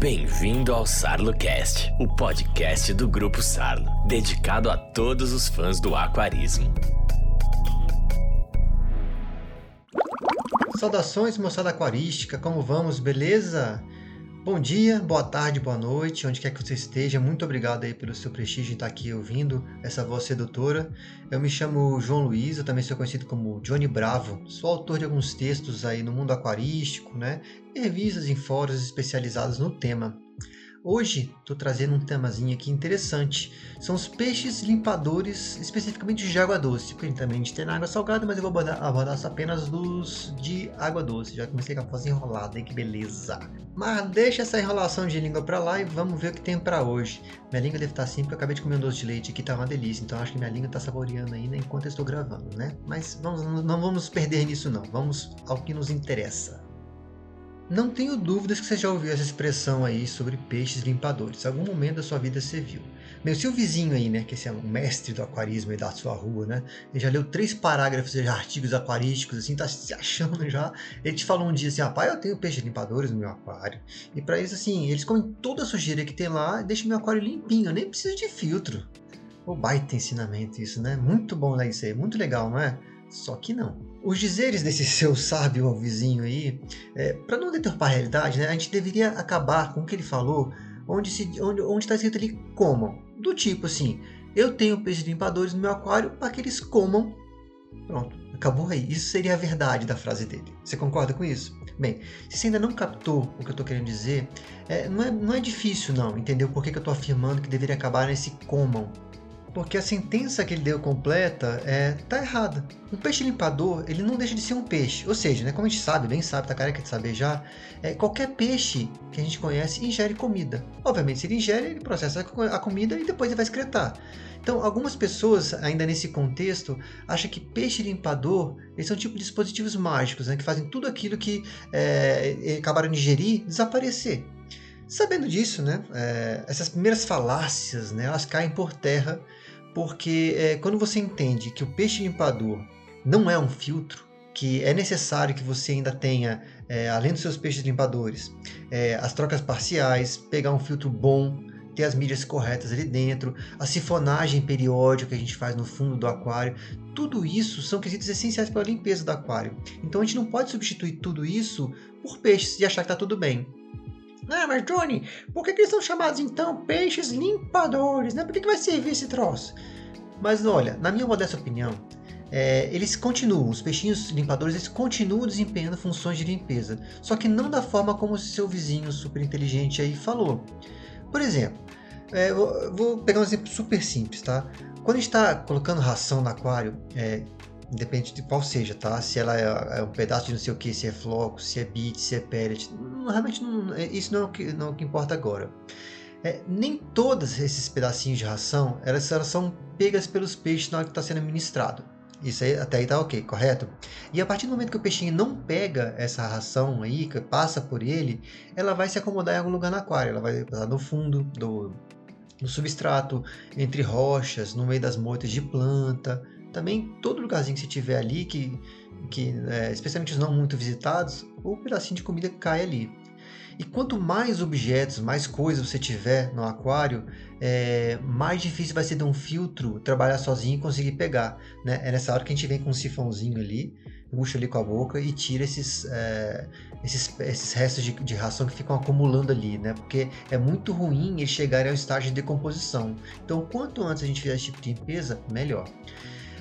Bem-vindo ao SarloCast, o podcast do Grupo Sarlo, dedicado a todos os fãs do aquarismo. Saudações, moçada aquarística, como vamos, beleza? Bom dia, boa tarde, boa noite, onde quer que você esteja. Muito obrigado aí pelo seu prestígio em estar aqui ouvindo essa voz sedutora. Eu me chamo João Luiz, eu também sou conhecido como Johnny Bravo. Sou autor de alguns textos aí no mundo aquarístico, né? E revistas em fóruns especializados no tema. Hoje estou trazendo um temazinho aqui interessante. São os peixes limpadores, especificamente de água doce. Porque também a gente tem na água salgada, mas eu vou abordar, abordar apenas dos de água doce. Já comecei com a voz enrolada, hein? que beleza! Mas deixa essa enrolação de língua para lá e vamos ver o que tem para hoje. Minha língua deve estar assim porque eu acabei de comer um doce de leite aqui, tá uma delícia. Então acho que minha língua está saboreando ainda enquanto eu estou gravando, né? Mas vamos, não vamos perder nisso não. Vamos ao que nos interessa. Não tenho dúvidas que você já ouviu essa expressão aí sobre peixes limpadores. Algum momento da sua vida você viu. Meu, se o vizinho aí, né, que esse é um mestre do aquarismo aí da sua rua, né, ele já leu três parágrafos de artigos aquarísticos, assim, tá se achando já. Ele te falou um dia assim, rapaz, eu tenho peixes limpadores no meu aquário. E para isso, assim, eles comem toda a sujeira que tem lá e deixam meu aquário limpinho, eu nem preciso de filtro. O baita ensinamento isso, né? Muito bom né, isso aí, muito legal, não é? Só que não. Os dizeres desse seu sábio ao vizinho aí, é, para não deturpar a realidade, né, a gente deveria acabar com o que ele falou, onde está onde, onde tá escrito ali comam. Do tipo assim, eu tenho peixes limpadores no meu aquário para que eles comam. Pronto, acabou aí. Isso seria a verdade da frase dele. Você concorda com isso? Bem, se você ainda não captou o que eu estou querendo dizer, é, não, é, não é difícil não entender por que, que eu estou afirmando que deveria acabar nesse comam porque a sentença que ele deu completa é tá errada. Um peixe limpador, ele não deixa de ser um peixe. Ou seja, né, como a gente sabe, bem sabe, tá careca de saber já, é, qualquer peixe que a gente conhece ingere comida. Obviamente, se ele ingere, ele processa a comida e depois ele vai excretar. Então, algumas pessoas, ainda nesse contexto, acham que peixe limpador eles são tipo dispositivos mágicos, né, que fazem tudo aquilo que é, acabaram de ingerir desaparecer. Sabendo disso, né, é, essas primeiras falácias, né, elas caem por terra porque é, quando você entende que o peixe limpador não é um filtro, que é necessário que você ainda tenha, é, além dos seus peixes limpadores, é, as trocas parciais, pegar um filtro bom, ter as mídias corretas ali dentro, a sifonagem periódica que a gente faz no fundo do aquário, tudo isso são quesitos essenciais para a limpeza do aquário. Então a gente não pode substituir tudo isso por peixes e achar que está tudo bem. Ah, mas Johnny, por que, que eles são chamados então peixes limpadores? Né? Por que, que vai servir esse troço? Mas olha, na minha modesta opinião, é, eles continuam, os peixinhos limpadores, eles continuam desempenhando funções de limpeza, só que não da forma como seu vizinho super inteligente aí falou. Por exemplo, é, vou, vou, pegar um exemplo super simples, tá? Quando está colocando ração no aquário, é, independente de qual seja, tá? Se ela é, é, um pedaço de não sei o que, se é floco, se é bit, se é pellet, realmente não, é, isso não é, o que, não é o que importa agora. É, nem todos esses pedacinhos de ração elas, elas são pegas pelos peixes na hora que está sendo ministrado. Isso aí, até aí tá ok, correto? E a partir do momento que o peixinho não pega essa ração aí, que passa por ele, ela vai se acomodar em algum lugar no aquário. Ela vai passar no fundo do, do substrato, entre rochas, no meio das moitas de planta, também, todo lugarzinho que você tiver ali, que, que é, especialmente os não muito visitados, o pedacinho de comida cai ali. E quanto mais objetos, mais coisas você tiver no aquário, é, mais difícil vai ser de um filtro trabalhar sozinho e conseguir pegar. Né? É nessa hora que a gente vem com um sifãozinho ali, puxa ali com a boca e tira esses, é, esses, esses restos de, de, ração que ficam acumulando ali, né? Porque é muito ruim eles chegarem ao estágio de decomposição. Então, quanto antes a gente fizer esse tipo de limpeza, melhor.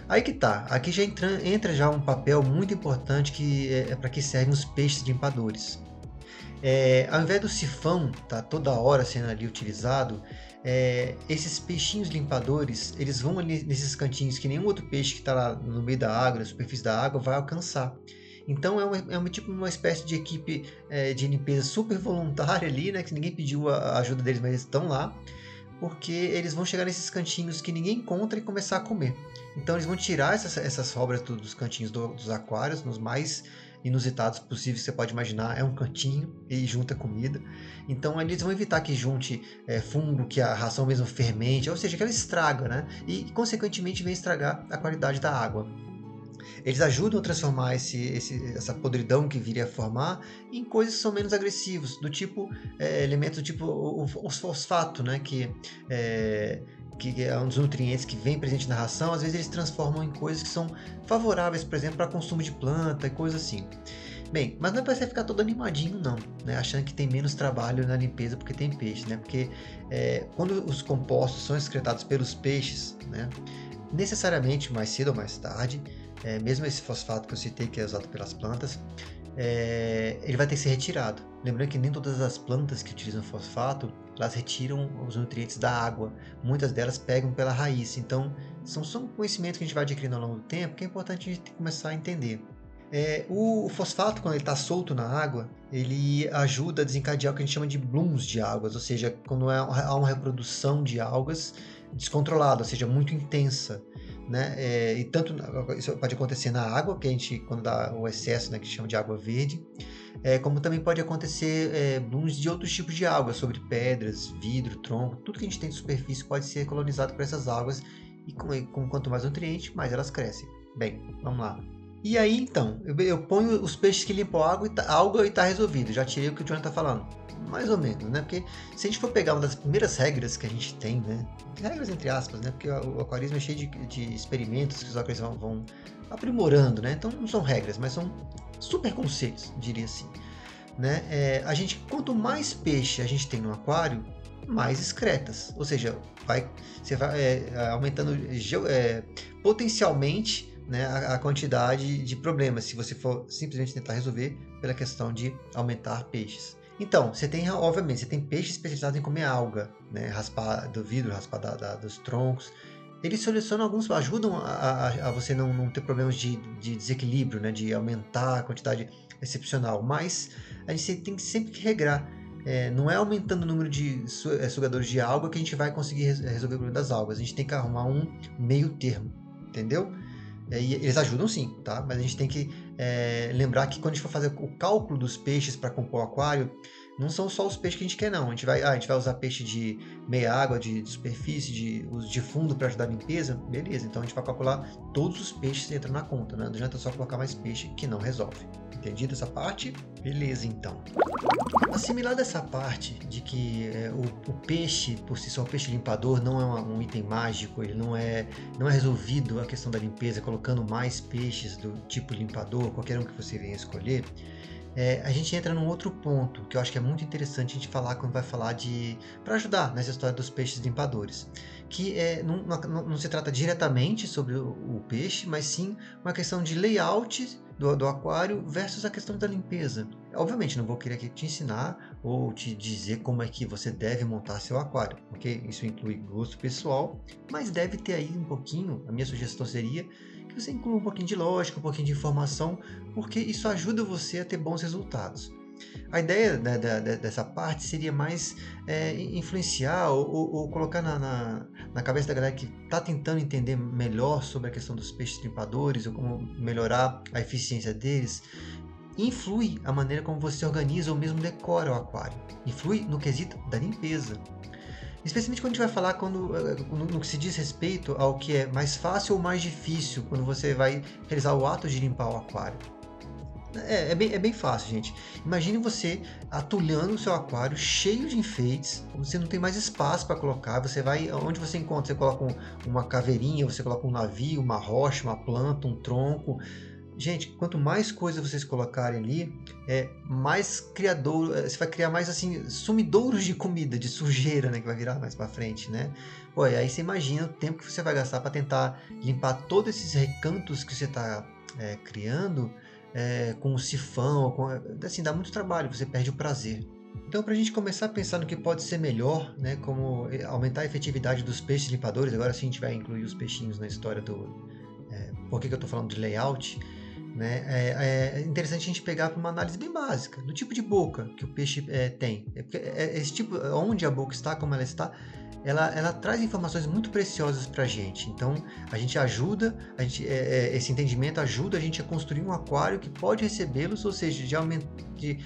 Aí que tá, aqui já entra, entra já um papel muito importante que é, é para que servem os peixes limpadores. É, ao invés do sifão tá toda hora sendo ali utilizado, é, esses peixinhos limpadores eles vão ali nesses cantinhos que nenhum outro peixe que está lá no meio da água, na superfície da água, vai alcançar. Então é uma, é uma tipo uma espécie de equipe é, de limpeza super voluntária ali, né? Que ninguém pediu a ajuda deles, mas eles estão lá, porque eles vão chegar nesses cantinhos que ninguém encontra e começar a comer. Então eles vão tirar essas, essas sobras dos cantinhos do, dos aquários, nos mais inusitados possíveis que você pode imaginar. É um cantinho e junta comida. Então eles vão evitar que junte é, fungo, que a ração mesmo fermente, ou seja, que ela estraga, né? E consequentemente vem estragar a qualidade da água. Eles ajudam a transformar esse, esse, essa podridão que viria a formar em coisas que são menos agressivos, do tipo é, elementos do tipo o, o, fosfato, né? Que é, que é um dos nutrientes que vem presente na ração, às vezes eles transformam em coisas que são favoráveis, por exemplo, para consumo de planta e coisas assim. Bem, mas não é para você ficar todo animadinho não, né? achando que tem menos trabalho na limpeza porque tem peixe, né? Porque é, quando os compostos são excretados pelos peixes, né? necessariamente mais cedo ou mais tarde, é, mesmo esse fosfato que eu citei que é usado pelas plantas, é, ele vai ter que ser retirado. Lembrando que nem todas as plantas que utilizam fosfato, elas retiram os nutrientes da água. Muitas delas pegam pela raiz. Então, são só conhecimentos que a gente vai adquirindo ao longo do tempo que é importante a gente começar a entender. É, o fosfato, quando ele está solto na água, ele ajuda a desencadear o que a gente chama de blooms de águas, ou seja, quando é, há uma reprodução de algas descontrolada, ou seja, muito intensa né? É, e tanto isso pode acontecer na água, que a gente quando dá o excesso, né, que chama de água verde, é, como também pode acontecer é, blooms de outros tipos de água, sobre pedras, vidro, tronco, tudo que a gente tem de superfície pode ser colonizado por essas águas e com, com quanto mais nutriente, mais elas crescem. Bem, vamos lá. E aí então, eu, eu ponho os peixes que limpam a água e tá, a está resolvido. Já tirei o que o Jonathan está falando mais ou menos, né? Porque se a gente for pegar uma das primeiras regras que a gente tem, né? Regras entre aspas, né? Porque o aquarismo é cheio de, de experimentos que os aquaristas vão, vão aprimorando, né? Então não são regras, mas são super conceitos, diria assim. Né? É, a gente, quanto mais peixe a gente tem no aquário, mais excretas. Ou seja, vai, você vai é, aumentando é, potencialmente né, a, a, quantidade de problemas, se você for simplesmente tentar resolver pela questão de aumentar peixes. Então, você tem, obviamente, você tem peixes especializados em comer alga, né? Raspar do vidro, raspar da, da, dos troncos. Eles solucionam alguns, ajudam a, a, a você não, não, ter problemas de, de, desequilíbrio, né? De aumentar a quantidade excepcional. Mas a gente tem sempre que regrar. É, não é aumentando o número de é, sugadores de alga que a gente vai conseguir resolver o problema das algas. A gente tem que arrumar um meio termo, entendeu? E eles ajudam sim, tá? Mas a gente tem que é, lembrar que quando a gente for fazer o cálculo dos peixes para compor o aquário, não são só os peixes que a gente quer, não. A gente vai, ah, a gente vai usar peixe de meia água, de, de superfície, de, de fundo para ajudar a limpeza, beleza. Então a gente vai calcular todos os peixes que entram na conta, né? Não adianta só colocar mais peixe que não resolve. Entendido essa parte? Beleza, então. Assimilada essa parte de que é, o, o, peixe, por si só, o peixe limpador não é uma, um item mágico, ele não é, não é resolvido a questão da limpeza colocando mais peixes do tipo limpador, qualquer um que você venha escolher. É, a gente entra num outro ponto que eu acho que é muito interessante a gente falar quando vai falar de. para ajudar nessa história dos peixes limpadores. Que é, não, não, não se trata diretamente sobre o, o, peixe, mas sim uma questão de layout do, do aquário versus a questão da limpeza. Obviamente, não vou querer aqui te ensinar ou te dizer como é que você deve montar seu aquário, porque isso inclui gosto pessoal, mas deve ter aí um pouquinho, a minha sugestão seria você inclua um pouquinho de lógica, um pouquinho de informação, porque isso ajuda você a ter bons resultados. A ideia da, da, dessa parte seria mais é, influenciar ou, ou, colocar na, na, na, cabeça da galera que está tentando entender melhor sobre a questão dos peixes limpadores ou como melhorar a eficiência deles. Influi a maneira como você organiza ou mesmo decora o aquário. Influi no quesito da limpeza. Especialmente quando a gente vai falar quando, eh, no, que se diz respeito ao que é mais fácil ou mais difícil quando você vai realizar o ato de limpar o aquário. É, é, bem, é bem fácil, gente. Imagine você atulhando o seu aquário cheio de enfeites, você não tem mais espaço para colocar. Você vai, onde você encontra? Você coloca um, uma caveirinha, você coloca um navio, uma rocha, uma planta, um tronco. Gente, quanto mais coisas vocês colocarem ali, é mais criador, é, você vai criar mais assim sumidouros de comida, de sujeira, né, que vai virar mais para frente, né? Pô, aí você imagina o tempo que você vai gastar para tentar limpar todos esses recantos que você está é, criando é, com o sifão, com, assim dá muito trabalho, você perde o prazer. Então, para a gente começar a pensar no que pode ser melhor, né, como é, aumentar a efetividade dos peixes limpadores, agora sim a gente vai incluir os peixinhos na história do. É, por que, que eu estou falando de layout? Né? É, é, interessante a gente pegar para uma análise bem básica do tipo de boca que o peixe é, tem. É, é, esse tipo, onde a boca está, como ela está, ela, ela traz informações muito preciosas para a gente. Então, a gente ajuda, a gente, é, é, esse entendimento ajuda a gente a construir um aquário que pode recebê-los, ou seja, de, de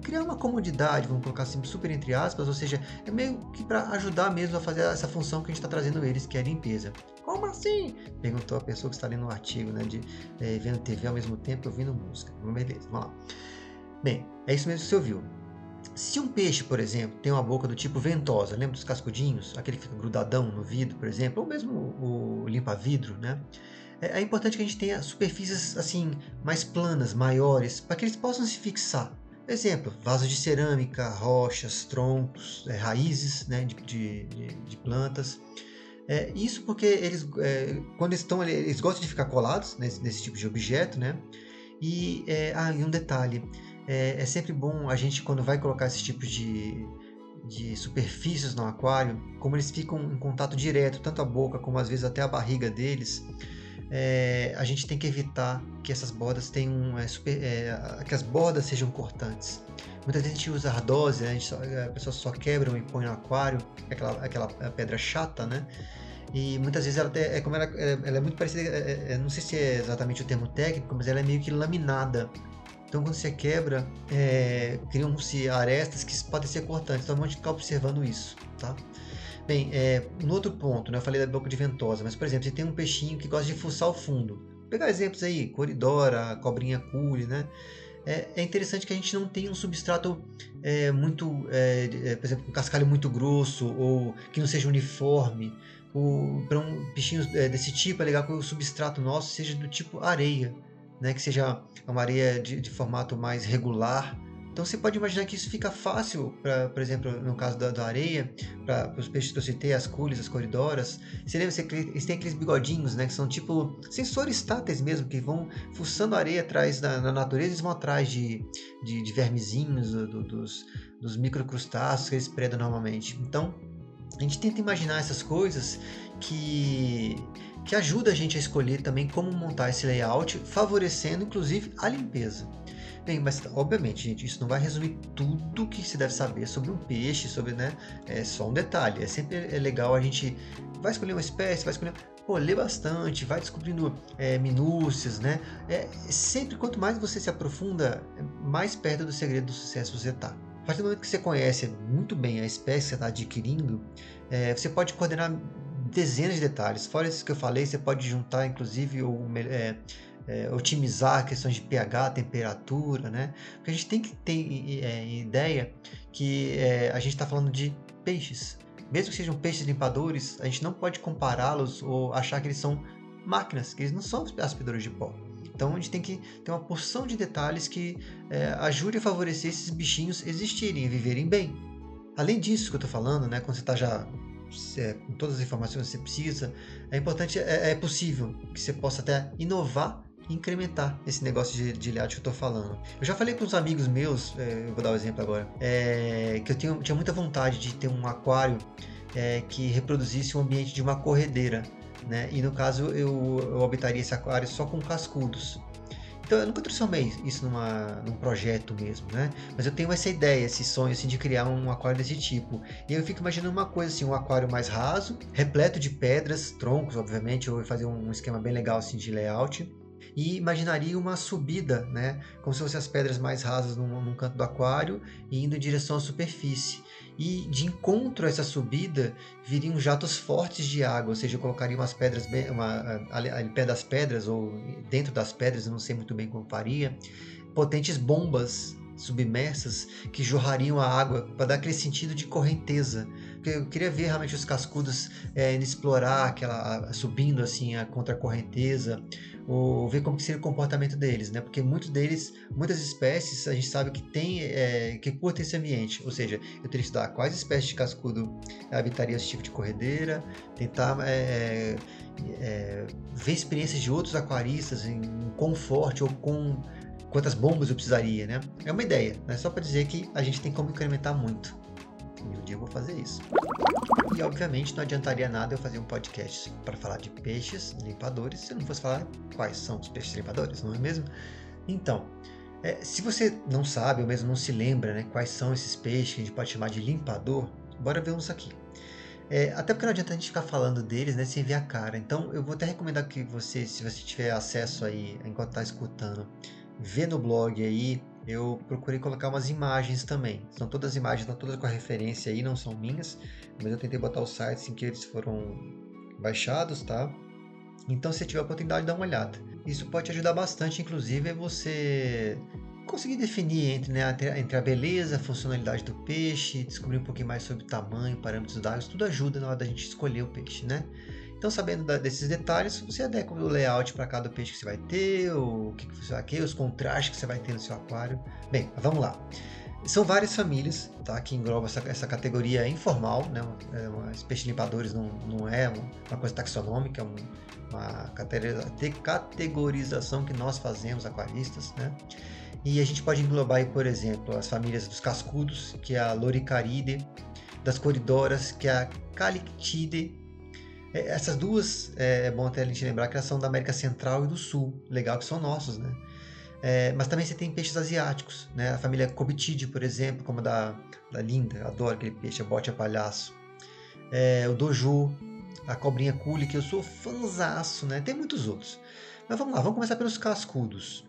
criar uma comodidade, vamos colocar assim, super entre aspas, ou seja, é meio que para ajudar mesmo a fazer essa função que a gente está trazendo eles, que é a limpeza. Como assim? Perguntou a pessoa que está lendo o um artigo, né? De é, vendo TV ao mesmo tempo e ouvindo música. Beleza, vamos lá. Bem, é isso mesmo que você ouviu. Se um peixe, por exemplo, tem uma boca do tipo ventosa, lembra dos cascudinhos? Aquele que fica grudadão no vidro, por exemplo, ou mesmo o, o limpa-vidro, né? É, é importante que a gente tenha superfícies assim mais planas, maiores, para que eles possam se fixar. Exemplo, vasos de cerâmica, rochas, troncos, é, raízes né, de, de, de plantas. É, isso porque eles, é, quando estão eles gostam de ficar colados nesse, nesse tipo de objeto, né? E, é, ah, e um detalhe, é, é, sempre bom a gente, quando vai colocar esse tipo de, de superfícies no aquário, como eles ficam em contato direto, tanto a boca como às vezes até a barriga deles, é, a gente tem que evitar que essas bordas tenham é, super, é, que as bordas sejam cortantes. Muitas vezes a gente usa ardose, né? a, só, a pessoa só quebra e põe no aquário, aquela, aquela pedra chata, né? E muitas vezes ela é como ela, ela é muito parecida, é, é, não sei se é exatamente o termo técnico, mas ela é meio que laminada. Então, quando você quebra, é, criam-se arestas que podem ser cortantes. Então, é ficar observando isso, tá? Bem, é, no outro ponto, né, eu falei da boca de ventosa, mas, por exemplo, você tem um peixinho que gosta de fuçar o fundo. Vou pegar exemplos aí, coridora, cobrinha cule, né? É, é, interessante que a gente não tenha um substrato é, muito, é, é por exemplo, um cascalho muito grosso ou que não seja uniforme. Para um peixinho é, desse tipo, é legal que o substrato nosso seja do tipo areia né, que seja uma areia de, de formato mais regular. Então você pode imaginar que isso fica fácil, para, por exemplo, no caso da, da areia, para os peixes que eu citei, as cules, as coridoras. Você lembra que eles têm aqueles bigodinhos, né, que são tipo sensores táteis mesmo, que vão fuçando areia atrás da, na natureza, eles vão atrás de, de, de vermezinhos, do, dos, dos microcrustáceos que eles predam normalmente. Então, a gente tenta imaginar essas coisas que que ajuda a gente a escolher também como montar esse layout, favorecendo inclusive a limpeza. Mas obviamente, gente, isso não vai resumir tudo que se deve saber sobre um peixe, sobre, né? É só um detalhe. É sempre é legal a gente vai escolher uma espécie, vai escolher, pô, lê bastante, vai descobrindo é, minúcias, né? É, sempre quanto mais você se aprofunda, mais perto do segredo do sucesso você está. A partir do momento que você conhece muito bem a espécie que você está adquirindo, é, você pode coordenar dezenas de detalhes. Fora isso que eu falei, você pode juntar, inclusive, ou é, é, otimizar questões de pH, temperatura, né? Porque a gente tem que ter é, ideia que é, a gente está falando de peixes. Mesmo que sejam peixes limpadores, a gente não pode compará-los ou achar que eles são máquinas, que eles não são aspiradores de pó. Então a gente tem que ter uma porção de detalhes que é, ajude a favorecer esses bichinhos existirem e viverem bem. Além disso que eu estou falando, né, quando você está já é, com todas as informações que você precisa, é importante, é, é possível que você possa até inovar incrementar esse negócio de, de que eu estou falando. Eu já falei com uns amigos meus, é, eu vou dar um exemplo agora, é, que eu tinha, tinha muita vontade de ter um aquário é, que reproduzisse o ambiente de uma corredeira. Né? E no caso eu, eu habitaria esse aquário só com cascudos. Então eu nunca transformei isso numa, num projeto mesmo, né? Mas eu tenho essa ideia, esse sonho assim, de criar um aquário desse tipo. E eu fico imaginando uma coisa assim, um aquário mais raso, repleto de pedras, troncos, obviamente, eu vou fazer um esquema bem legal assim de layout e imaginaria uma subida, né? Como se fossem as pedras mais rasas num, num, canto do aquário e indo em direção à superfície e de encontro a essa subida viriam jatos fortes de água, ou seja, eu colocaria umas pedras bem, uma, ali, ali pé das pedras ou dentro das pedras, eu não sei muito bem como faria, potentes bombas submersas que jorrariam a água para dar aquele sentido de correnteza. Eu queria ver realmente os cascudos é, explorar aquela subindo assim a contra correnteza, ou ver como que seria o comportamento deles, né? Porque muitos deles, muitas espécies, a gente sabe que tem, é, que curtem esse ambiente. Ou seja, eu teria que estudar quais espécies de cascudo habitariam esse tipo de corredeira, tentar é, é, ver experiências de outros aquaristas em quão forte ou com quantas bombas eu precisaria, né? É uma ideia, né? Só para dizer que a gente tem como incrementar muito. E um dia eu vou fazer isso. E obviamente não adiantaria nada eu fazer um podcast para falar de peixes limpadores se eu não fosse falar quais são os peixes limpadores, não é mesmo? Então, é, se você não sabe ou mesmo não se lembra né, quais são esses peixes que a gente pode chamar de limpador, bora ver uns aqui. É, até porque não adianta a gente ficar falando deles né, sem ver a cara. Então eu vou até recomendar que você, se você tiver acesso aí enquanto está escutando, vê no blog aí eu procurei colocar umas imagens também. São todas imagens, estão todas com a referência aí, não são minhas, mas eu tentei botar os sites em que eles foram baixados, tá? Então, se tiver a oportunidade, dá uma olhada. Isso pode ajudar bastante, inclusive, você conseguir definir entre, né, entre a beleza, a funcionalidade do peixe, descobrir um pouquinho mais sobre o tamanho, parâmetros d'água, tudo ajuda na hora da gente escolher o peixe, né? Então, sabendo da, desses detalhes, você adequa o layout para cada peixe que você vai ter, o que, que você vai ter, os contrastes que você vai ter no seu aquário. Bem, vamos lá. São várias famílias tá, que englobam essa, essa categoria informal, né? É uma, peixes limpadores não, não é uma, coisa taxonômica, é um, uma categorização que nós fazemos, aquaristas, né? E a gente pode englobar, aí, por exemplo, as famílias dos cascudos, que é a Loricaride, das coridoras, que é a Calictide. É, essas duas, é, é bom até a gente lembrar que elas são da América Central e do Sul. Legal que são nossos, né? É, mas também você tem peixes asiáticos, né? A família Cobitide, por exemplo, como a da, da Linda, adoro aquele peixe, a bote a palhaço. É, o Doju, a cobrinha cule, que eu sou fãzaço, né? Tem muitos outros. Mas vamos lá, vamos começar pelos cascudos.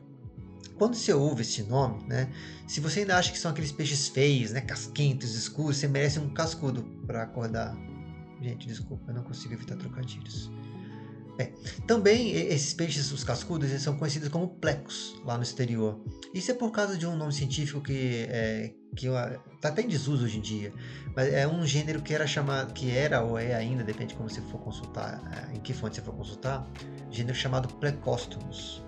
Quando você ouve esse nome, né? Se você ainda acha que são aqueles peixes feios, né? Casquentos, escuros, você merece um cascudo para acordar. Gente, desculpa, eu não consigo evitar trocadilhos. É. Também esses peixes, os cascudos, eles são conhecidos como plecos lá no exterior. Isso é por causa de um nome científico que é, que está até em desuso hoje em dia, mas é um gênero que era chamado, que era ou é ainda, depende de como você for consultar, é, em que fonte você for consultar, gênero chamado Plecostomos.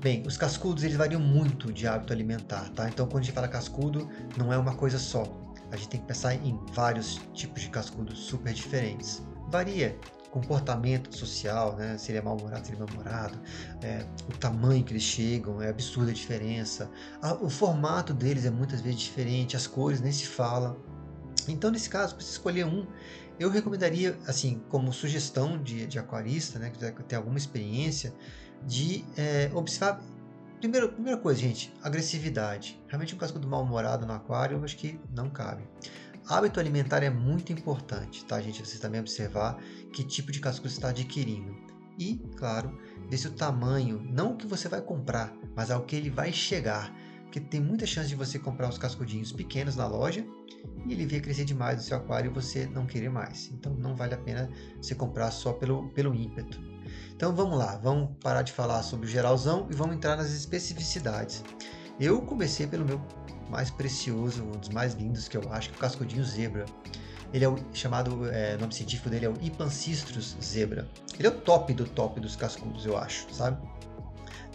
Bem, os cascudos eles variam muito de hábito alimentar, tá? Então quando a gente fala cascudo, não é uma coisa só. A gente tem que pensar em vários tipos de cascudos super diferentes. Varia comportamento social, né? Se ele é mal-humorado, se ele é mal-humorado, é, o tamanho que eles chegam, é absurda a diferença. A, o formato deles é muitas vezes diferente, as cores nem se fala. Então, nesse caso, para escolher um, eu recomendaria, assim, como sugestão de, de aquarista, né, que tem alguma experiência, de é, observar. Primeiro, primeira coisa, gente, agressividade. Realmente um cascudo mal-humorado no aquário, eu acho que não cabe. Hábito alimentar é muito importante, tá, gente? Você também observar que tipo de cascudo você está adquirindo. E, claro, ver se o tamanho, não o que você vai comprar, mas ao que ele vai chegar. Porque tem muita chance de você comprar uns cascudinhos pequenos na loja e ele vir crescer demais no seu aquário e você não querer mais. Então não vale a pena você comprar só pelo, pelo ímpeto. Então vamos lá, vamos parar de falar sobre o geralzão e vamos entrar nas especificidades. Eu comecei pelo meu mais precioso, um dos mais lindos que eu acho, que é o cascudinho zebra. Ele é o chamado, é, nome científico dele é o Ipancistrus zebra. Ele é o top do top dos cascudos, eu acho, sabe?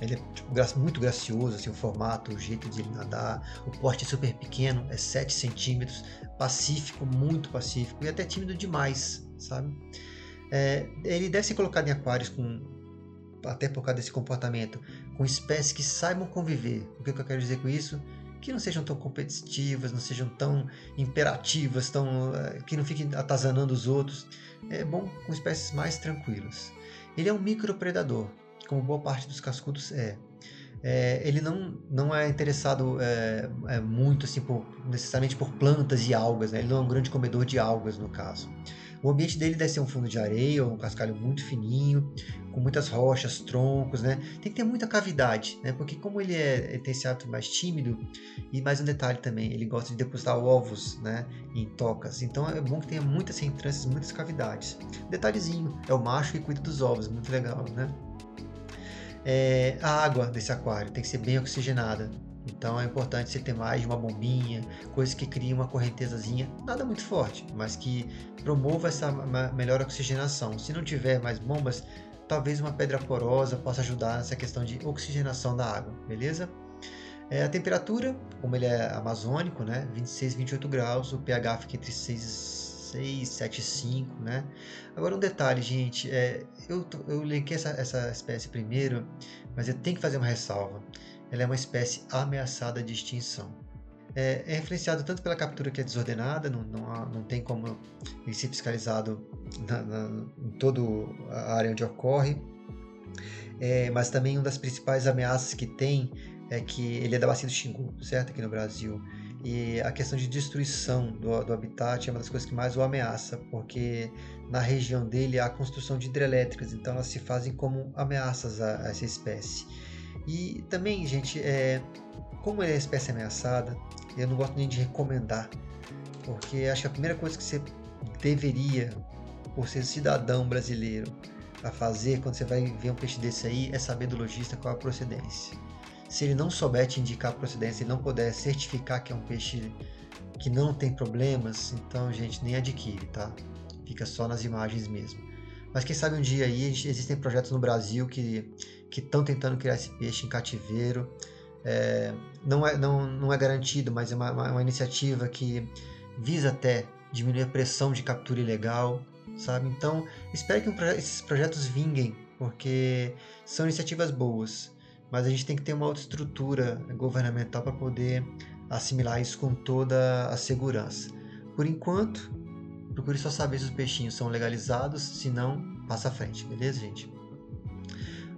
Ele é tipo, muito gracioso, assim, o formato, o jeito de ele nadar, o porte é super pequeno, é 7 centímetros, pacífico, muito pacífico e até tímido demais, sabe? É, ele deve ser colocado em aquários com, até por causa desse comportamento, com espécies que saibam conviver. O que eu quero dizer com isso? que não sejam tão competitivas, não sejam tão imperativas, tão, eh, que não fiquem atazanando os outros. É bom com espécies mais tranquilas. Ele é um micropredador, como boa parte dos cascudos é. é ele não, não é interessado é, é muito assim por, necessariamente por plantas e algas, né? ele não é um grande comedor de algas no caso. O ambiente dele deve ser um fundo de areia ou um cascalho muito fininho, com muitas rochas, troncos, né? Tem que ter muita cavidade, né? Porque como ele, é, ele tem esse hábito mais tímido, e mais um detalhe também, ele gosta de depositar ovos, né? Em tocas. Então é bom que tenha muitas entrâncias, muitas cavidades. Detalhezinho, é o macho que cuida dos ovos, muito legal, né? É, a água desse aquário tem que ser bem oxigenada. Então é importante você ter mais de uma bombinha, coisas que criem uma correntezazinha, nada muito forte, mas que promova essa melhor oxigenação. Se não tiver mais bombas, talvez uma pedra porosa possa ajudar nessa questão de oxigenação da água, beleza? É, a temperatura, como ele é amazônico, né, 26, 28 graus, o pH fica entre 6, 6 7, 5, né? Agora um detalhe, gente, é, eu, eu linkei essa, essa espécie primeiro, mas eu tenho que fazer uma ressalva ela é uma espécie ameaçada de extinção. É, é influenciado tanto pela captura que é desordenada, não, não, não tem como ser fiscalizado na, na, em toda a área onde ocorre, é, mas também uma das principais ameaças que tem é que ele é da bacia do Xingu, certo? Aqui no Brasil. E a questão de destruição do, do, habitat é uma das coisas que mais o ameaça, porque na região dele há construção de hidrelétricas, então elas se fazem como ameaças a, a essa espécie. E também, gente, é, como ele é espécie ameaçada, eu não gosto nem de recomendar, porque acho que a primeira coisa que você deveria por ser cidadão brasileiro a fazer quando você vai ver um peixe desse aí é saber do lojista qual é a procedência. Se ele não souber te indicar a procedência e não puder certificar que é um peixe que não tem problemas, então, gente, nem adquire, tá? Fica só nas imagens mesmo. Mas quem sabe um dia aí existem projetos no Brasil que estão tentando criar esse peixe em cativeiro. É, não, é, não, não é garantido, mas é uma, uma iniciativa que visa até diminuir a pressão de captura ilegal, sabe? Então, espero que esses projetos vinguem, porque são iniciativas boas, mas a gente tem que ter uma outra estrutura governamental para poder assimilar isso com toda a segurança. Por enquanto, procure só saber se os peixinhos são legalizados, se não, passa à frente, beleza, gente?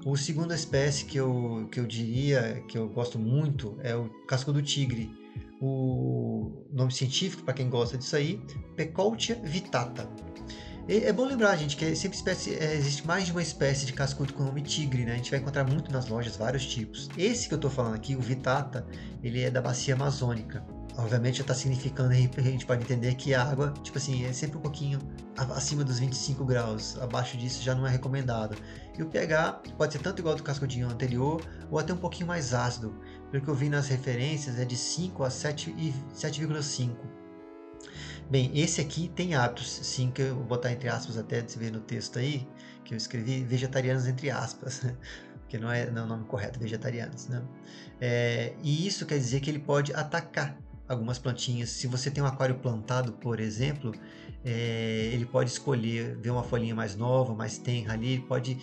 O segunda espécie que eu, que eu diria que eu gosto muito é o casco do tigre. O nome científico, para quem gosta disso aí, Pecoltia vitata. É bom lembrar, gente, que sempre espécie, é, existe mais de uma espécie de cascudo com o nome tigre, né? A gente vai encontrar muito nas lojas vários tipos. Esse que eu estou falando aqui, o Vitata, ele é da bacia amazônica. Obviamente já está significando a gente pode entender que a água, tipo assim, é sempre um pouquinho acima dos 25 graus. Abaixo disso já não é recomendado. E o pH pode ser tanto igual ao do cascudinho anterior, ou até um pouquinho mais ácido. Pelo que eu vi nas referências, é de 5 a 7,5. Bem, esse aqui tem hábitos, sim, que eu vou botar entre aspas até de se ver no texto aí, que eu escrevi vegetarianos entre aspas, porque não é, não é o nome correto, vegetarianos, né? É, e isso quer dizer que ele pode atacar algumas plantinhas. Se você tem um aquário plantado, por exemplo, é, ele pode escolher ver uma folhinha mais nova, mais tenra ali, pode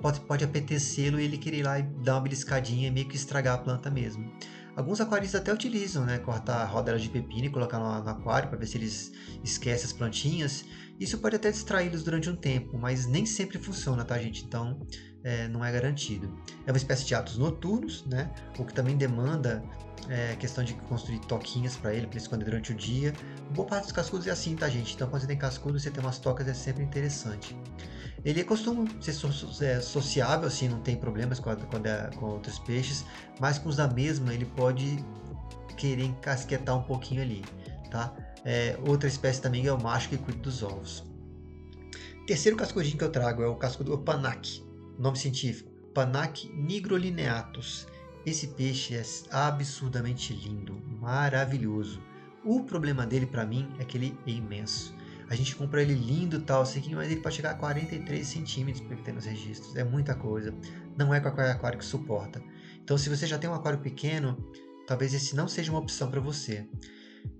pode, pode apetecê-lo e ele querer ir lá e dar uma beliscadinha e meio que estragar a planta mesmo. Alguns aquaristas até utilizam, né? Cortar rodelas de pepino e colocar no, no aquário para ver se eles esquecem as plantinhas. Isso pode até distraí-los durante um tempo, mas nem sempre funciona, tá, gente? Então, é, não é garantido. É uma espécie de atos noturnos, né? O que também demanda é, questão de construir toquinhas para ele, para ele esconder durante o dia. Boa parte dos cascudos é assim, tá, gente? Então, quando você tem cascudo, você tem umas tocas, é sempre interessante. Ele costuma ser é, sociável, assim, não tem problemas com, a, com, a, com, outros peixes, mas com os da mesma ele pode querer encasquetar um pouquinho ali, tá? É, outra espécie também é o macho que cuida dos ovos. Terceiro cascudinho que eu trago é o cascudo panac, nome científico, Panac nigrolineatus. Esse peixe é absurdamente lindo, maravilhoso. O problema dele para mim é que ele é imenso. A gente compra ele lindo tal, assim, mas ele pode chegar a 43 centímetros pelo que tem nos registros. É muita coisa. Não é qualquer aquário que suporta. Então, se você já tem um aquário pequeno, talvez esse não seja uma opção para você.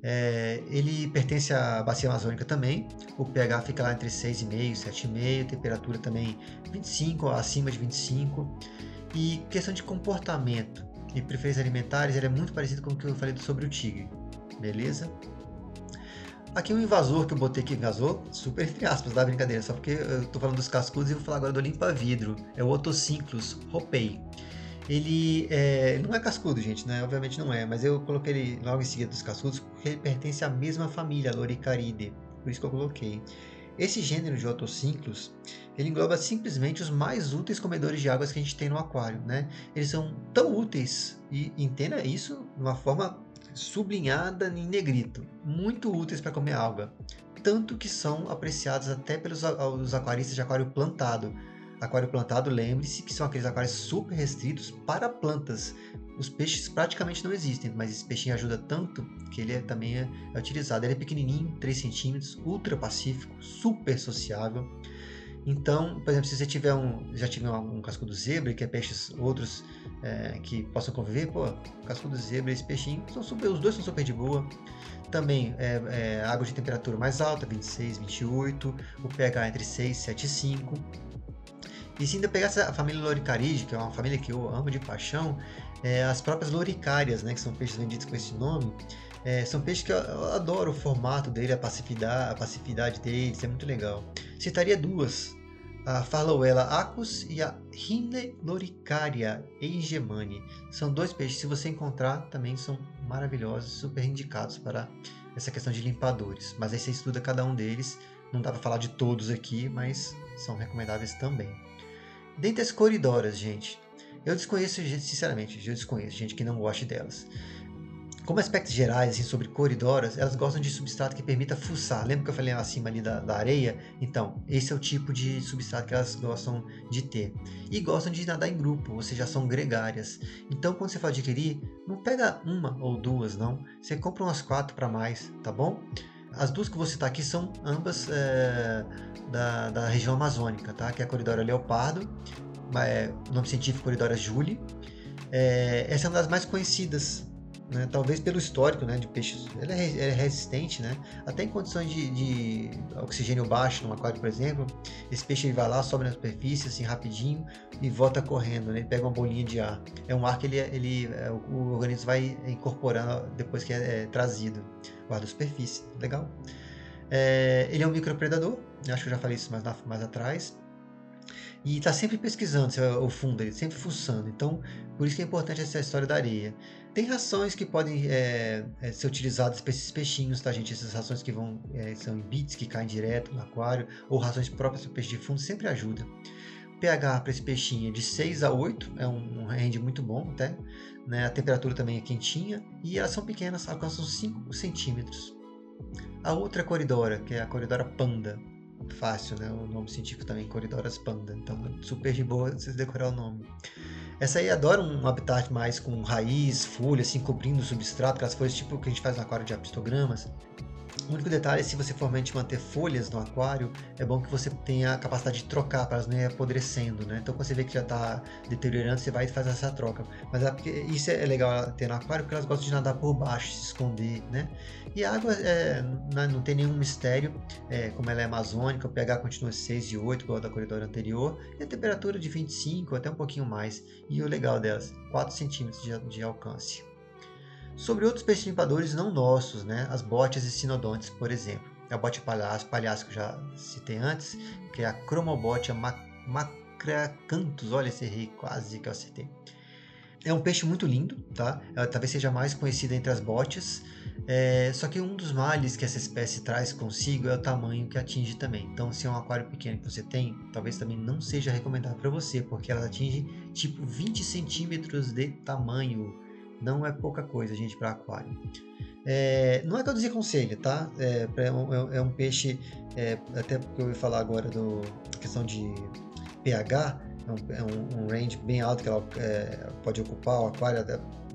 É, ele pertence à bacia amazônica também. O pH fica lá entre 6,5 e 7,5, temperatura também 25 acima de 25. E questão de comportamento e preferências alimentares, ele é muito parecido com o que eu falei sobre o tigre. Beleza? Aqui um invasor que eu botei aqui, invasor, super entre aspas, da brincadeira, só porque eu tô falando dos cascudos e vou falar agora do limpa-vidro. É o Otocinclus ropei. Ele é, não é cascudo, gente, né? Obviamente não é, mas eu coloquei ele logo em seguida dos cascudos porque ele pertence à mesma família, Loricaridae, por isso que eu coloquei. Esse gênero de Otocinclus, ele engloba simplesmente os mais úteis comedores de águas que a gente tem no aquário, né? Eles são tão úteis, e entenda isso de uma forma sublinhada em negrito, muito úteis para comer alga, tanto que são apreciados até pelos os aquaristas de aquário plantado. Aquário plantado, lembre-se que são aqueles aquários super restritos para plantas. Os peixes praticamente não existem, mas esse peixinho ajuda tanto que ele é, também é, é utilizado. Ele é pequenininho, 3 centímetros, ultra pacífico, super sociável então, por exemplo, se você tiver um, já tiver um, um cascudo zebra, que é peixes outros é, que possam conviver, pô, cascudo zebra e esse peixinho, são super, os dois são super de boa. Também é, é, água de temperatura mais alta, 26, 28, o pH entre 6 e 7,5. E se ainda pegar a família Loricariide, que é uma família que eu amo de paixão, é, as próprias loricárias, né, que são peixes vendidos com esse nome, é, são peixes que eu, eu, adoro o formato dele, a passividade, a passividade deles, é muito legal. Citaria duas, a Farlowella acus e a Rhine loricaria engemani. São dois peixes, se você encontrar, também são maravilhosos, super indicados para essa questão de limpadores. Mas aí você estuda cada um deles, não dá para falar de todos aqui, mas são recomendáveis também. Dentre as coridoras, gente, eu desconheço, sinceramente, eu desconheço gente que não goste delas. como aspectos gerais assim, sobre coridoras, elas gostam de substrato que permita fuçar. Lembra que eu falei acima ali da, da, areia? Então, esse é o tipo de substrato que elas gostam de ter. E gostam de nadar em grupo, ou seja, são gregárias. Então, quando você for adquirir, não pega uma ou duas, não. Você compra umas quatro para mais, tá bom? As duas que você está aqui são ambas é, da, da região amazônica, tá? Que é a Coridora leopardo, é, nome científico Coridora julie. É, essa é uma das mais conhecidas né? talvez pelo histórico né, de peixes, ele é, é resistente, né? até em condições de, de, oxigênio baixo, num aquário, por exemplo, esse peixe vai lá, sobe na superfície assim rapidinho e volta correndo, né? ele pega uma bolinha de ar. É um ar que ele, ele, é, o organismo vai incorporando depois que é, é trazido, guarda a superfície, legal? É, ele é um micropredador, acho que eu já falei isso mais, mais atrás, e está sempre pesquisando o fundo, ele sempre fuçando. Então, por isso que é importante essa história da areia. Tem rações que podem é, é, ser utilizadas para esses peixinhos, tá, gente? Essas rações que vão é, são em bits que caem direto no aquário, ou rações próprias para peixe de fundo, sempre ajuda. PH para esse peixinho é de 6 a 8, é um, um muito bom até. Né? A temperatura também é quentinha e elas são pequenas, alcançam 5 centímetros. A outra coridora, que é a coridora panda, fácil, né? O nome científico também, Coridoras panda, então super de boa vocês decorar o nome. Essa aí adora um habitat mais com raiz, folha, assim, cobrindo o substrato, aquelas folhas tipo que a gente faz no aquário de apistogramas. O único detalhe é se você for realmente manter folhas no aquário, é bom que você tenha a capacidade de trocar para elas não ir apodrecendo, né? Então quando você vê que já está deteriorando, você vai e faz essa troca. Mas é isso é legal ter no aquário porque elas gostam de nadar por baixo, se esconder, né? E a água é, não tem nenhum mistério, é, como ela é amazônica, o pH continua 6 e 8, igual da corredora anterior, e a temperatura de 25 até um pouquinho mais. E o legal delas, 4 centímetros de, de alcance sobre outros peixes limpadores não nossos, né? as botias e sinodontes, por exemplo. É a bote palhaço, palhaço que eu já citei antes, que é a Chromobotia macracanthus, olha esse errei, quase que eu acertei. É um peixe muito lindo, tá? Ela talvez seja mais conhecida entre as botias, é, só que um dos males que essa espécie traz consigo é o tamanho que atinge também. Então, se é um aquário pequeno que você tem, talvez também não seja recomendado para você, porque ela atinge tipo 20 centímetros de tamanho não é pouca coisa, gente, para aquário. É, não é que eu desaconselho, tá? É, é, um, é um peixe, é, até porque eu ia falar agora do questão de pH, é um, é um, um range bem alto que ela é, pode ocupar o aquário,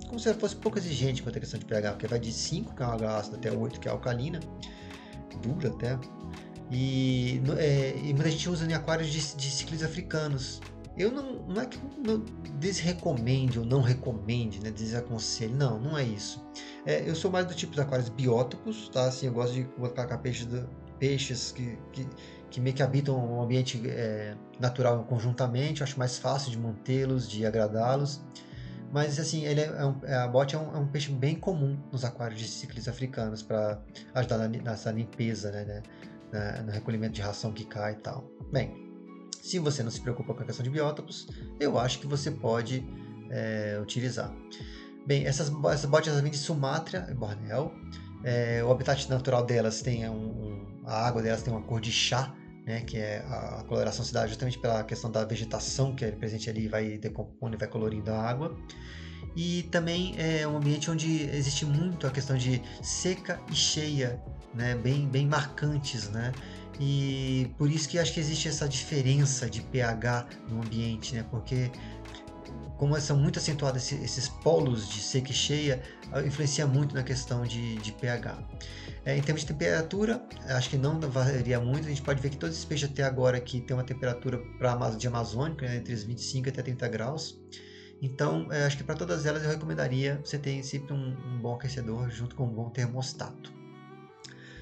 como se fosse pouco exigente quanto a questão de pH, porque vai de 5, que é uma ácida, até 8, que é alcalina, dura até. E, é, e muita gente usa em aquários de, de ciclos africanos, eu não, não é que eu desrecomende ou não recomende, né, desaconselhe, não, não é isso. É, eu sou mais do tipo de aquários biótopos, tá? Assim, eu gosto de colocar peixes, peixes que, que, que meio que habitam um ambiente é, natural conjuntamente, eu acho mais fácil de mantê-los, de agradá-los. Mas assim, ele é, é é, a bote é um, é um, peixe bem comum nos aquários de ciclos africanos para ajudar na, nessa limpeza, né, né na, no recolhimento de ração que cai e tal. Bem, se você não se preocupa com a questão de biótopos, eu acho que você pode é, utilizar. Bem, essas, essas botas vêm de Sumatra e Bornéu. É, o habitat natural delas tem um, a água delas tem uma cor de chá, né, que é a, a coloração se dá justamente pela questão da vegetação que é presente ali vai decompondo e vai colorindo a água. E também é um ambiente onde existe muito a questão de seca e cheia, né, bem, bem marcantes, né? E por isso que acho que existe essa diferença de pH no ambiente, né? Porque como são muito acentuados esses polos de seca e cheia, ah, influencia muito na questão de, de pH. É, em termos de temperatura, acho que não varia muito. A gente pode ver que todos esses peixes até agora aqui tem uma temperatura para de amazônica, né, entre os 25 até 30 graus. Então, é, acho que para todas elas eu recomendaria você ter sempre um, um bom aquecedor junto com um bom termostato.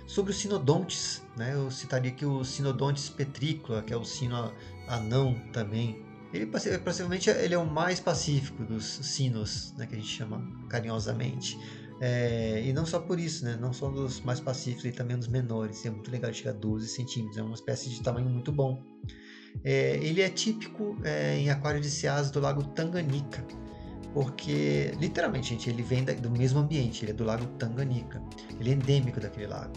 Sobre os sinodontes, né, eu citaria aqui o Sinodontes petricula, que é o sino anão também. Ele possivelmente ele é o mais pacífico dos sinos, né, que a gente chama carinhosamente. É, e não só por isso, né, não só dos mais pacíficos, e também dos menores. É muito legal de chegar a 12 centímetros, é uma espécie de tamanho muito bom. É, ele é típico é, em aquário de ceás do lago Tanganica, porque literalmente, gente, ele vem do mesmo ambiente, ele é do lago Tanganica, ele é endêmico daquele lago.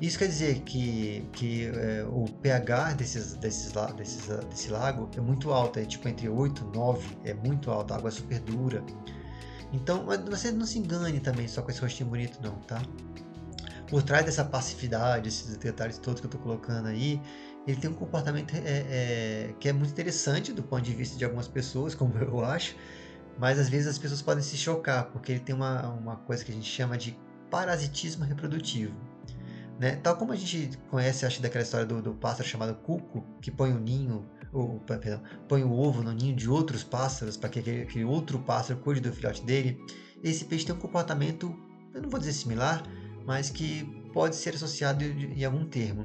Isso quer dizer que, que é, o pH desses, desses, desses, desse lago é muito alto, é tipo entre 8 e 9, é muito alto, a água é super dura. Então, você não se engane também só com esse rostinho bonito, não, tá? Por trás dessa passividade, esses detalhes todos que eu tô colocando aí, ele tem um comportamento é, é, que é muito interessante do ponto de vista de algumas pessoas, como eu acho, mas às vezes as pessoas podem se chocar, porque ele tem uma, uma coisa que a gente chama de parasitismo reprodutivo. Né? Tal como a gente conhece, acho, daquela história do, do pássaro chamado cuco, que põe o ninho, ou, perdão, põe o ovo no ninho de outros pássaros para que aquele, aquele, outro pássaro cuide do filhote dele. Esse peixe tem um comportamento, eu não vou dizer similar, mas que pode ser associado em algum termo,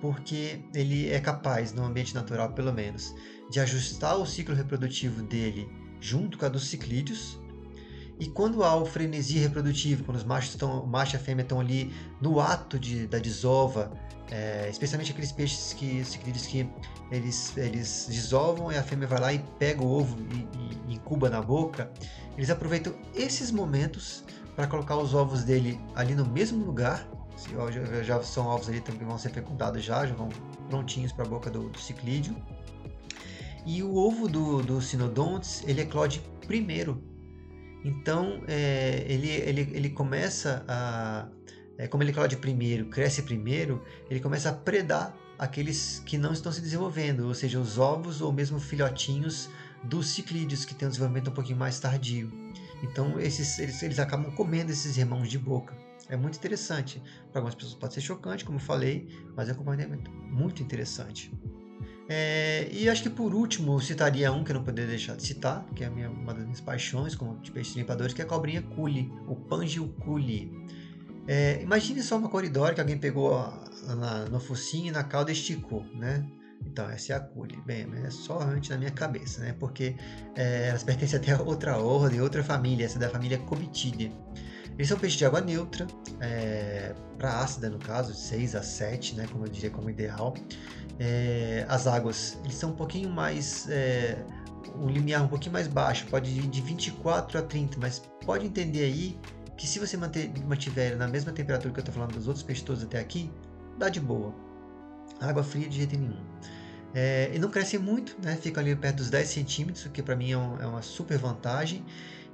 porque ele é capaz, no ambiente natural pelo menos, de ajustar o ciclo reprodutivo dele junto com a dos ciclídeos, e quando há o frenesi reprodutivo, quando os machos estão, o macho e a fêmea estão ali no ato de, da desova, é, especialmente aqueles peixes que, ciclídeos que eles, eles desovam e a fêmea vai lá e pega o ovo e, e incuba na boca, eles aproveitam esses momentos para colocar os ovos dele ali no mesmo lugar. Já, já são ovos ali que vão ser fecundados já, já vão prontinhos para a boca do, do, ciclídeo. E o ovo do, do sinodontes, ele eclode primeiro então, é, ele, ele, ele começa a. É, como ele eclode primeiro, cresce primeiro, ele começa a predar aqueles que não estão se desenvolvendo, ou seja, os ovos ou mesmo filhotinhos dos ciclídeos, que têm um desenvolvimento um pouquinho mais tardio. Então, esses, eles, eles acabam comendo esses irmãos de boca. É muito interessante. Para algumas pessoas pode ser chocante, como eu falei, mas é um comportamento muito interessante. É, e acho que por último eu citaria um que eu não poderia deixar de citar, que é minha, uma das minhas paixões como de peixes limpadores, que é a cobrinha culi, o Pangio culi. É, imagine só uma coridora que alguém pegou na, no focinho e na cauda esticou, né? Então, essa é a culi. Bem, é só antes na minha cabeça, né? Porque é, elas pertencem até a outra ordem, outra família, essa é da família Comitidae. Eles são peixes de água neutra, é, para ácida no caso, 6 a 7, né? Como eu diria como ideal é, as águas eles são um pouquinho mais é, um limiar um pouquinho mais baixo, pode ir de 24 a 30, mas pode entender aí que se você manter, mantiver na mesma temperatura que eu estou falando dos outros peixes todos até aqui, dá de boa. Água fria de jeito nenhum. É, e não cresce muito, né? Fica ali perto dos 10 centímetros, o que para mim é, um, é, uma super vantagem.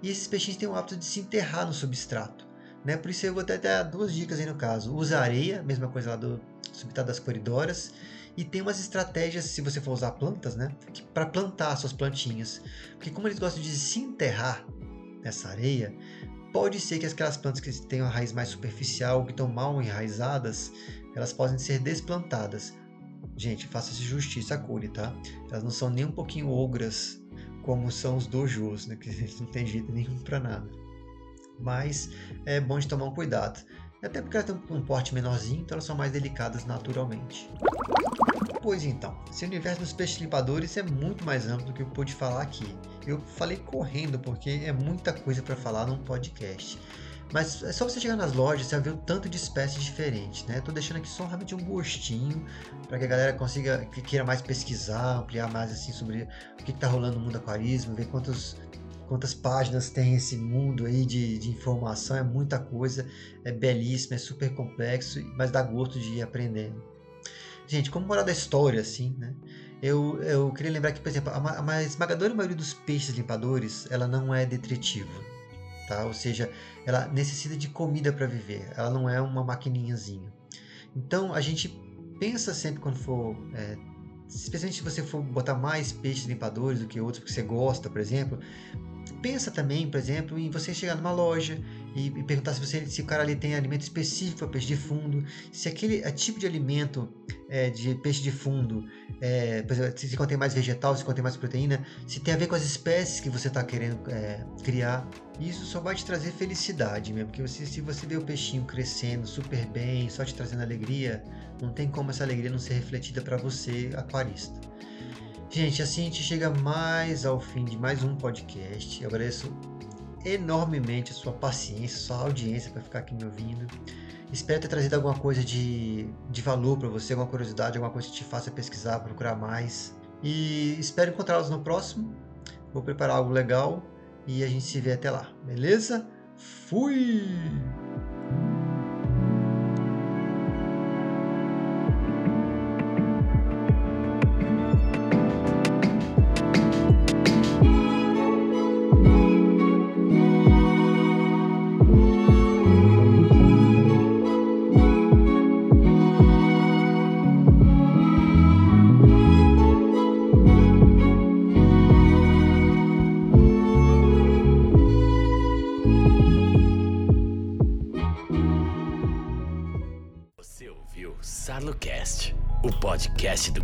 E esses peixinhos têm o hábito de se enterrar no substrato. Né? Por isso eu vou até dar duas dicas aí no caso. Usa areia, mesma coisa lá do substrato das coridoras e tem umas estratégias, se você for usar plantas, né? Para plantar suas plantinhas. Porque como eles gostam de se enterrar nessa areia, pode ser que aquelas plantas que têm uma raiz mais superficial, que estão mal enraizadas, elas podem ser desplantadas. Gente, faça-se justiça cure, tá? Elas não são nem um pouquinho ogras como são os dojos, né? Que não tem jeito nenhum para nada. Mas é bom de tomar um cuidado. Até porque elas têm um porte menorzinho, então elas são mais delicadas naturalmente. Pois então, esse universo dos peixes limpadores é muito mais amplo do que eu pude falar aqui. Eu falei correndo porque é muita coisa para falar num podcast. Mas é só você chegar nas lojas, vai ver o tanto de espécies diferentes, né? Estou deixando aqui só realmente um gostinho para que a galera consiga, que queira mais pesquisar, ampliar mais assim sobre o que está rolando no mundo aquarismo, ver quantos quantas páginas tem esse mundo aí de, de informação, é muita coisa, é belíssimo, é super complexo, mas dá gosto de ir aprendendo. Gente, como moral da história, assim, né? Eu, eu queria lembrar que, por exemplo, a, a esmagadora maioria dos peixes limpadores, ela não é detritiva, tá? Ou seja, ela necessita de comida para viver, ela não é uma maquininhazinha. Então, a gente pensa sempre quando for é, especialmente se você for botar mais peixes limpadores do que outros, porque você gosta, por exemplo, pensa também, por exemplo, em você chegar numa loja e, e perguntar se, você, se o cara ali tem alimento específico para peixe de fundo, se aquele tipo de alimento é, de peixe de fundo, é, por exemplo, se contém mais vegetal, se contém mais proteína, se tem a ver com as espécies que você está querendo é, criar. Isso só vai te trazer felicidade mesmo, porque você, se você vê o peixinho crescendo super bem, só te trazendo alegria, não tem como essa alegria não ser refletida para você, aquarista. Gente, assim a gente chega mais ao fim de mais um podcast. Eu agradeço enormemente a sua paciência, a sua audiência para ficar aqui me ouvindo. Espero ter trazido alguma coisa de, de valor para você, alguma curiosidade, alguma coisa que te faça pesquisar, procurar mais. E espero encontrá-los no próximo. Vou preparar algo legal e a gente se vê até lá, beleza? Fui!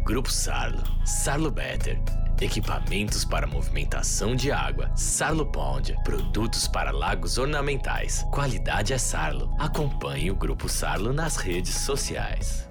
Grupo Sarlo. Sarlo Better. Equipamentos para movimentação de água. Sarlo Pond. Produtos para lagos ornamentais. Qualidade é Sarlo. Acompanhe o Grupo Sarlo nas redes sociais.